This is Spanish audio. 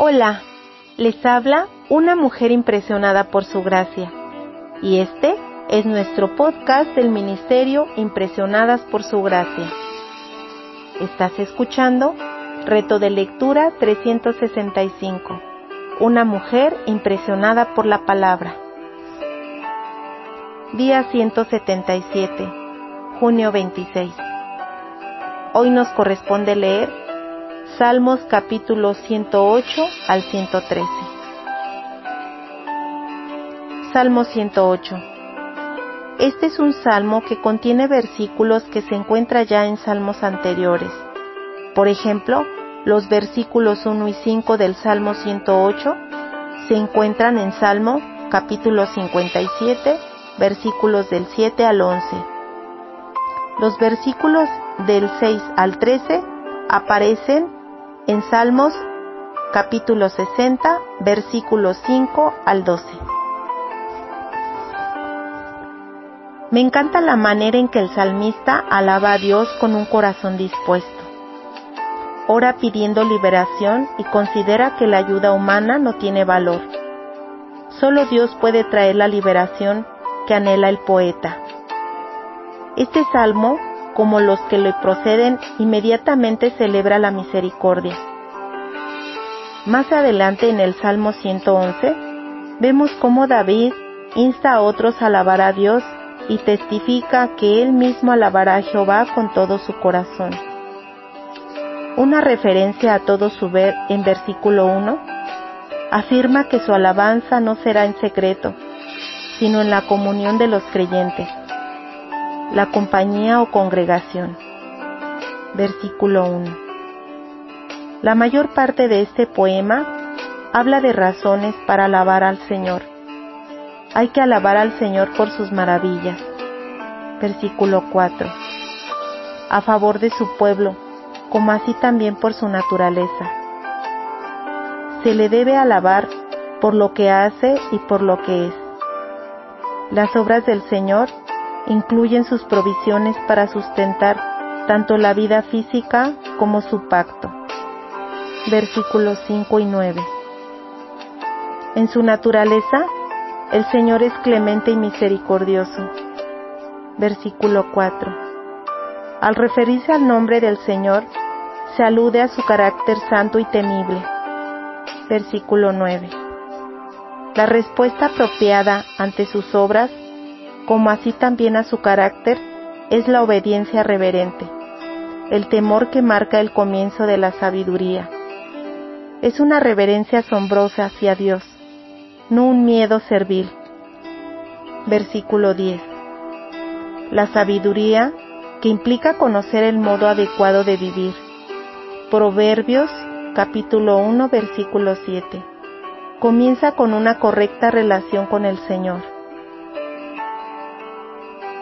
Hola, les habla una mujer impresionada por su gracia. Y este es nuestro podcast del Ministerio Impresionadas por su gracia. Estás escuchando Reto de Lectura 365. Una mujer impresionada por la palabra. Día 177, junio 26. Hoy nos corresponde leer Salmos capítulo 108 al 113. Salmo 108. Este es un salmo que contiene versículos que se encuentran ya en salmos anteriores. Por ejemplo, los versículos 1 y 5 del Salmo 108 se encuentran en Salmo capítulo 57, versículos del 7 al 11. Los versículos del 6 al 13 aparecen en Salmos capítulo 60, versículos 5 al 12. Me encanta la manera en que el salmista alaba a Dios con un corazón dispuesto. Ora pidiendo liberación y considera que la ayuda humana no tiene valor. Solo Dios puede traer la liberación que anhela el poeta. Este salmo, como los que le proceden, inmediatamente celebra la misericordia. Más adelante en el Salmo 111, vemos cómo David insta a otros a alabar a Dios y testifica que él mismo alabará a Jehová con todo su corazón. Una referencia a todo su ver en versículo 1 afirma que su alabanza no será en secreto, sino en la comunión de los creyentes, la compañía o congregación. Versículo 1. La mayor parte de este poema habla de razones para alabar al Señor hay que alabar al Señor por sus maravillas. Versículo 4. A favor de su pueblo, como así también por su naturaleza. Se le debe alabar por lo que hace y por lo que es. Las obras del Señor incluyen sus provisiones para sustentar tanto la vida física como su pacto. Versículos 5 y 9. En su naturaleza, el Señor es clemente y misericordioso. Versículo 4. Al referirse al nombre del Señor, se alude a su carácter santo y temible. Versículo 9. La respuesta apropiada ante sus obras, como así también a su carácter, es la obediencia reverente, el temor que marca el comienzo de la sabiduría. Es una reverencia asombrosa hacia Dios no un miedo servil. Versículo 10. La sabiduría que implica conocer el modo adecuado de vivir. Proverbios capítulo 1 versículo 7. Comienza con una correcta relación con el Señor.